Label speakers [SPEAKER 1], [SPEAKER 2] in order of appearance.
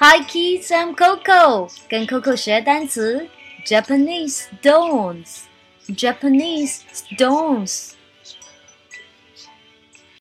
[SPEAKER 1] Hi kids, I'm Coco，跟 Coco 学单词。Japanese stones，Japanese stones。